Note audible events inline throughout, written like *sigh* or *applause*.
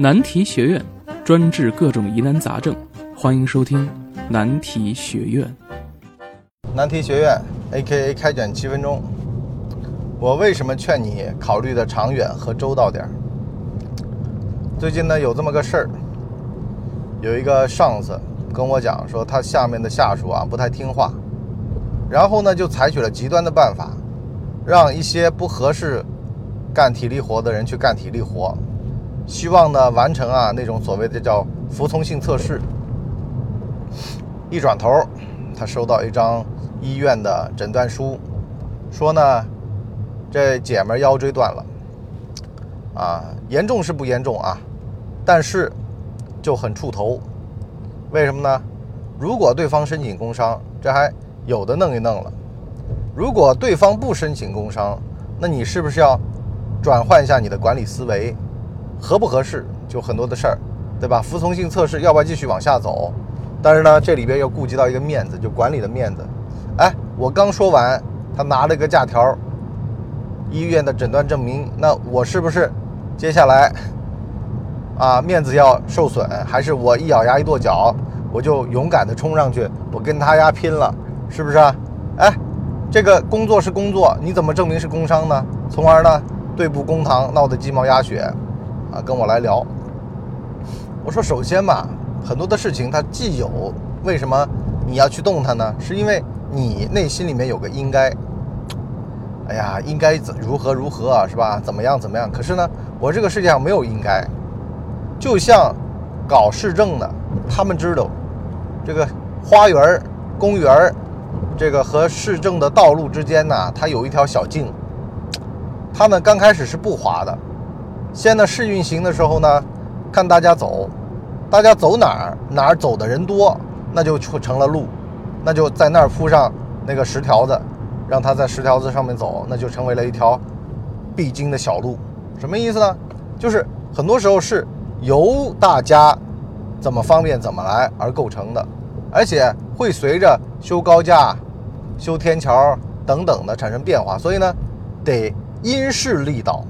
难题学院专治各种疑难杂症，欢迎收听难题学院。难题学院 A.K.A 开卷七分钟。我为什么劝你考虑的长远和周到点儿？最近呢有这么个事儿，有一个上司跟我讲说，他下面的下属啊不太听话，然后呢就采取了极端的办法，让一些不合适干体力活的人去干体力活，希望呢完成啊那种所谓的叫服从性测试。一转头，他收到一张医院的诊断书，说呢。这姐们腰椎断了，啊，严重是不严重啊，但是就很触头。为什么呢？如果对方申请工伤，这还有的弄一弄了；如果对方不申请工伤，那你是不是要转换一下你的管理思维，合不合适？就很多的事儿，对吧？服从性测试要不要继续往下走？但是呢，这里边又顾及到一个面子，就管理的面子。哎，我刚说完，他拿了个假条。医院的诊断证明，那我是不是接下来啊面子要受损？还是我一咬牙一跺脚，我就勇敢的冲上去，我跟他丫拼了，是不是啊？哎，这个工作是工作，你怎么证明是工伤呢？从而呢对簿公堂，闹得鸡毛鸭血啊！跟我来聊。我说，首先嘛，很多的事情它既有，为什么你要去动它呢？是因为你内心里面有个应该。哎呀，应该怎如何如何啊，是吧？怎么样怎么样？可是呢，我这个世界上没有应该。就像搞市政的，他们知道这个花园、公园这个和市政的道路之间呢，它有一条小径。他们刚开始是不滑的，先呢试运行的时候呢，看大家走，大家走哪儿哪儿走的人多，那就成了路，那就在那儿铺上那个石条子。让它在石条子上面走，那就成为了一条必经的小路。什么意思呢？就是很多时候是由大家怎么方便怎么来而构成的，而且会随着修高架、修天桥等等的产生变化。所以呢，得因势利导。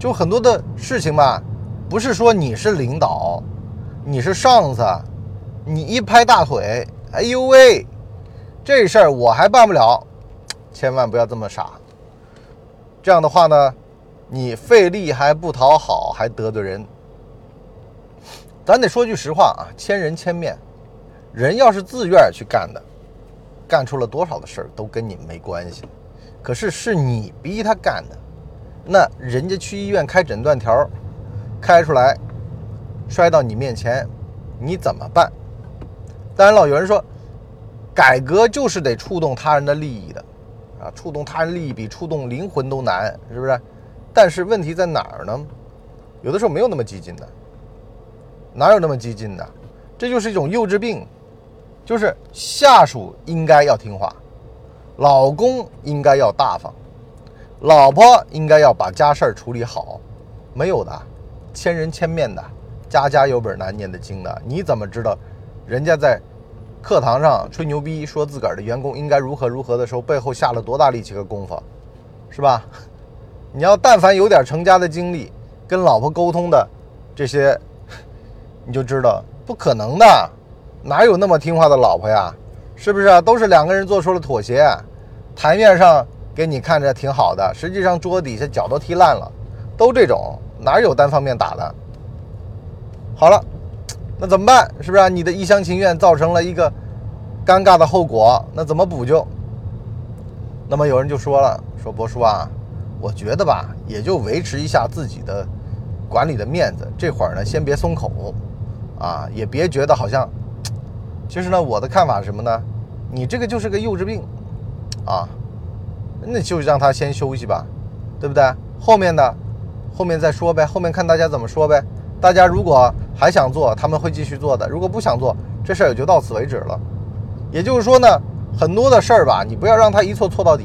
就很多的事情吧，不是说你是领导，你是上司，你一拍大腿，哎呦喂！这事儿我还办不了，千万不要这么傻。这样的话呢，你费力还不讨好，还得罪人。咱得说句实话啊，千人千面，人要是自愿去干的，干出了多少的事儿都跟你没关系。可是是你逼他干的，那人家去医院开诊断条，开出来摔到你面前，你怎么办？当然了，有人说。改革就是得触动他人的利益的，啊，触动他人利益比触动灵魂都难，是不是？但是问题在哪儿呢？有的时候没有那么激进的，哪有那么激进的？这就是一种幼稚病，就是下属应该要听话，老公应该要大方，老婆应该要把家事儿处理好，没有的，千人千面的，家家有本难念的经的，你怎么知道人家在？课堂上吹牛逼说自个儿的员工应该如何如何的时候，背后下了多大力气和功夫，是吧？你要但凡有点成家的经历，跟老婆沟通的这些，你就知道不可能的，哪有那么听话的老婆呀？是不是啊？都是两个人做出了妥协，台面上给你看着挺好的，实际上桌底下脚都踢烂了，都这种，哪有单方面打的？好了。那怎么办？是不是？你的一厢情愿造成了一个尴尬的后果，那怎么补救？那么有人就说了：“说博叔啊，我觉得吧，也就维持一下自己的管理的面子。这会儿呢，先别松口啊，也别觉得好像……其实呢，我的看法是什么呢？你这个就是个幼稚病啊，那就让他先休息吧，对不对？后面的后面再说呗，后面看大家怎么说呗。大家如果……还想做，他们会继续做的。如果不想做，这事儿也就到此为止了。也就是说呢，很多的事儿吧，你不要让他一错错到底。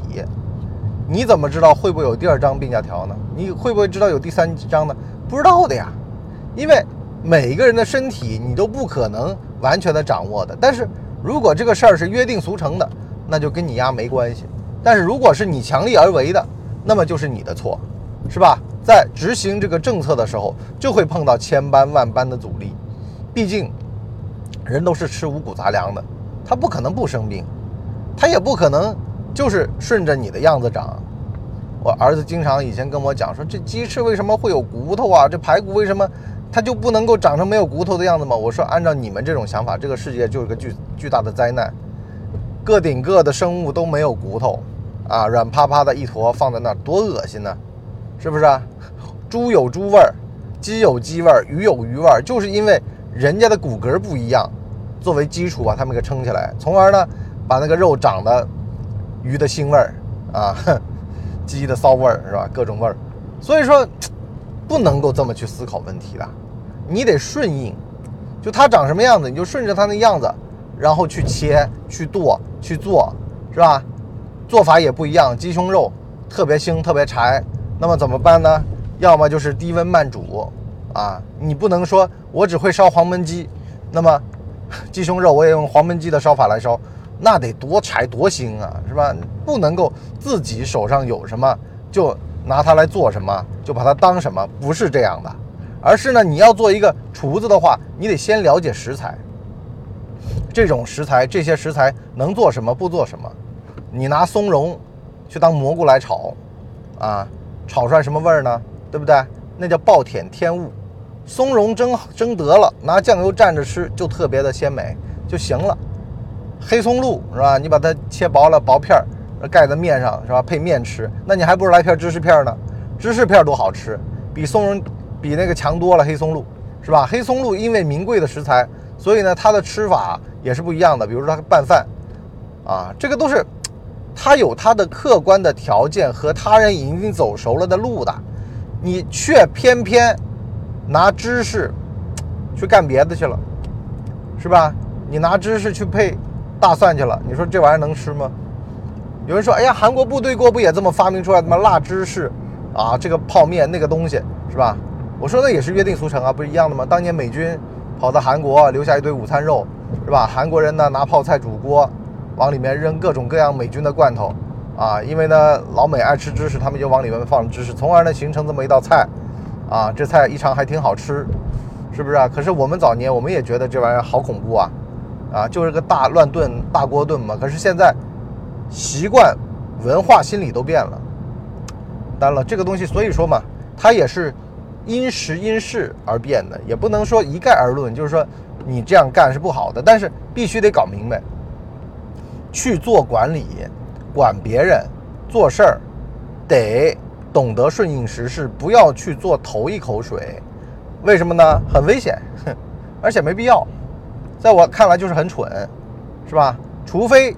你怎么知道会不会有第二张病假条呢？你会不会知道有第三张呢？不知道的呀。因为每个人的身体你都不可能完全的掌握的。但是如果这个事儿是约定俗成的，那就跟你丫没关系。但是如果是你强力而为的，那么就是你的错，是吧？在执行这个政策的时候，就会碰到千般万般的阻力。毕竟，人都是吃五谷杂粮的，他不可能不生病，他也不可能就是顺着你的样子长。我儿子经常以前跟我讲说，这鸡翅为什么会有骨头啊？这排骨为什么它就不能够长成没有骨头的样子吗？我说，按照你们这种想法，这个世界就是个巨巨大的灾难。个顶个的生物都没有骨头，啊，软趴趴的一坨放在那儿，多恶心呢，是不是啊？猪有猪味儿，鸡有鸡味儿，鱼有鱼味儿，就是因为人家的骨骼不一样，作为基础把它们给撑起来，从而呢把那个肉长得鱼的腥味儿啊，*laughs* 鸡的骚味儿是吧？各种味儿，所以说不能够这么去思考问题的，你得顺应，就它长什么样子，你就顺着它那样子。然后去切、去剁、去做，是吧？做法也不一样。鸡胸肉特别腥、特别柴，那么怎么办呢？要么就是低温慢煮，啊，你不能说我只会烧黄焖鸡，那么 *laughs* 鸡胸肉我也用黄焖鸡的烧法来烧，那得多柴多腥啊，是吧？不能够自己手上有什么就拿它来做什么，就把它当什么，不是这样的。而是呢，你要做一个厨子的话，你得先了解食材。这种食材，这些食材能做什么？不做什么？你拿松茸去当蘑菇来炒，啊，炒出来什么味儿呢？对不对？那叫暴殄天物。松茸蒸蒸得了，拿酱油蘸着吃就特别的鲜美就行了。黑松露是吧？你把它切薄了，薄片儿盖在面上是吧？配面吃，那你还不如来片芝士片呢。芝士片多好吃，比松茸比那个强多了。黑松露是吧？黑松露因为名贵的食材，所以呢，它的吃法。也是不一样的，比如说它拌饭，啊，这个都是他有他的客观的条件和他人已经走熟了的路的，你却偏偏拿知识去干别的去了，是吧？你拿知识去配大蒜去了，你说这玩意儿能吃吗？有人说，哎呀，韩国部队锅不也这么发明出来的吗？辣芝士啊，这个泡面那个东西是吧？我说那也是约定俗成啊，不是一样的吗？当年美军跑到韩国留下一堆午餐肉。是吧？韩国人呢拿泡菜煮锅，往里面扔各种各样美军的罐头，啊，因为呢老美爱吃芝士，他们就往里面放芝士，从而呢形成这么一道菜，啊，这菜一尝还挺好吃，是不是啊？可是我们早年我们也觉得这玩意儿好恐怖啊，啊，就是个大乱炖大锅炖嘛。可是现在习惯、文化、心理都变了，当然了，这个东西所以说嘛，它也是因时因势而变的，也不能说一概而论，就是说。你这样干是不好的，但是必须得搞明白。去做管理，管别人，做事儿，得懂得顺应时势，不要去做头一口水。为什么呢？很危险，*laughs* 而且没必要。在我看来就是很蠢，是吧？除非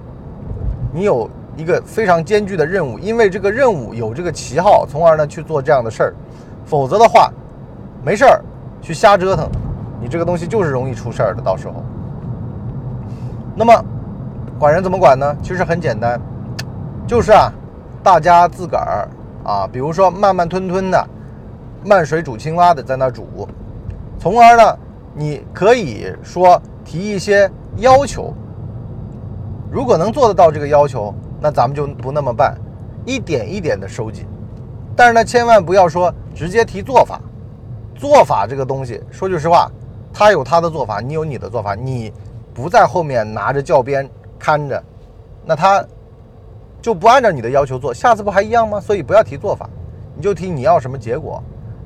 你有一个非常艰巨的任务，因为这个任务有这个旗号，从而呢去做这样的事儿。否则的话，没事儿去瞎折腾。你这个东西就是容易出事儿的，到时候。那么，管人怎么管呢？其实很简单，就是啊，大家自个儿啊，比如说慢慢吞吞的，慢水煮青蛙的在那煮，从而呢，你可以说提一些要求。如果能做得到这个要求，那咱们就不那么办，一点一点的收紧。但是呢，千万不要说直接提做法，做法这个东西，说句实话。他有他的做法，你有你的做法，你不在后面拿着教鞭看着，那他就不按照你的要求做，下次不还一样吗？所以不要提做法，你就提你要什么结果，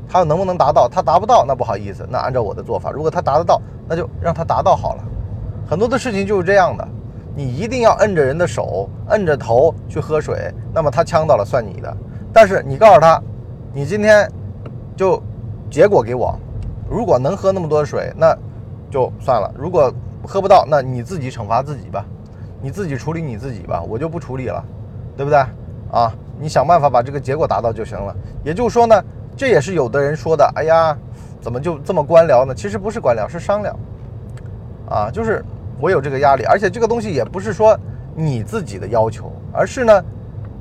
他能不能达到？他达不到，那不好意思，那按照我的做法。如果他达得到，那就让他达到好了。很多的事情就是这样的，你一定要摁着人的手，摁着头去喝水，那么他呛到了算你的。但是你告诉他，你今天就结果给我。如果能喝那么多水，那就算了；如果喝不到，那你自己惩罚自己吧，你自己处理你自己吧，我就不处理了，对不对？啊，你想办法把这个结果达到就行了。也就是说呢，这也是有的人说的，哎呀，怎么就这么官僚呢？其实不是官僚，是商量。啊，就是我有这个压力，而且这个东西也不是说你自己的要求，而是呢，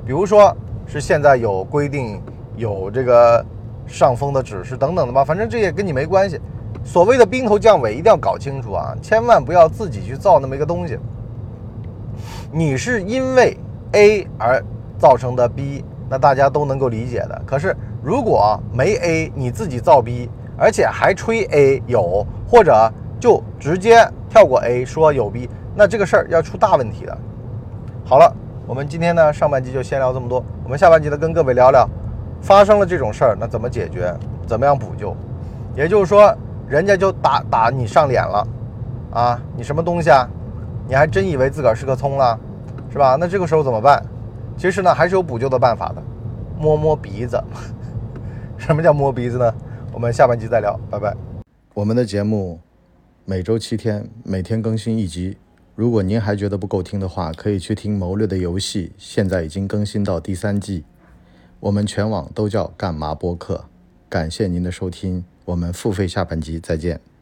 比如说是现在有规定，有这个。上峰的指示等等的吧，反正这也跟你没关系。所谓的兵头将尾，一定要搞清楚啊！千万不要自己去造那么一个东西。你是因为 A 而造成的 B，那大家都能够理解的。可是如果没 A，你自己造 B，而且还吹 A 有，或者就直接跳过 A 说有 B，那这个事儿要出大问题的。好了，我们今天呢上半集就先聊这么多，我们下半集呢跟各位聊聊发生了这种事儿，那怎么解决，怎么样补救？也就是说，人家就打打你上脸了，啊，你什么东西啊？你还真以为自个儿是个葱了，是吧？那这个时候怎么办？其实呢还是有补救的办法的，摸摸鼻子。*laughs* 什么叫摸鼻子呢？我们下半集再聊，拜拜。我们的节目每周七天，每天更新一集。如果您还觉得不够听的话，可以去听《谋略的游戏》，现在已经更新到第三季。我们全网都叫干嘛播客。感谢您的收听，我们付费下半集再见。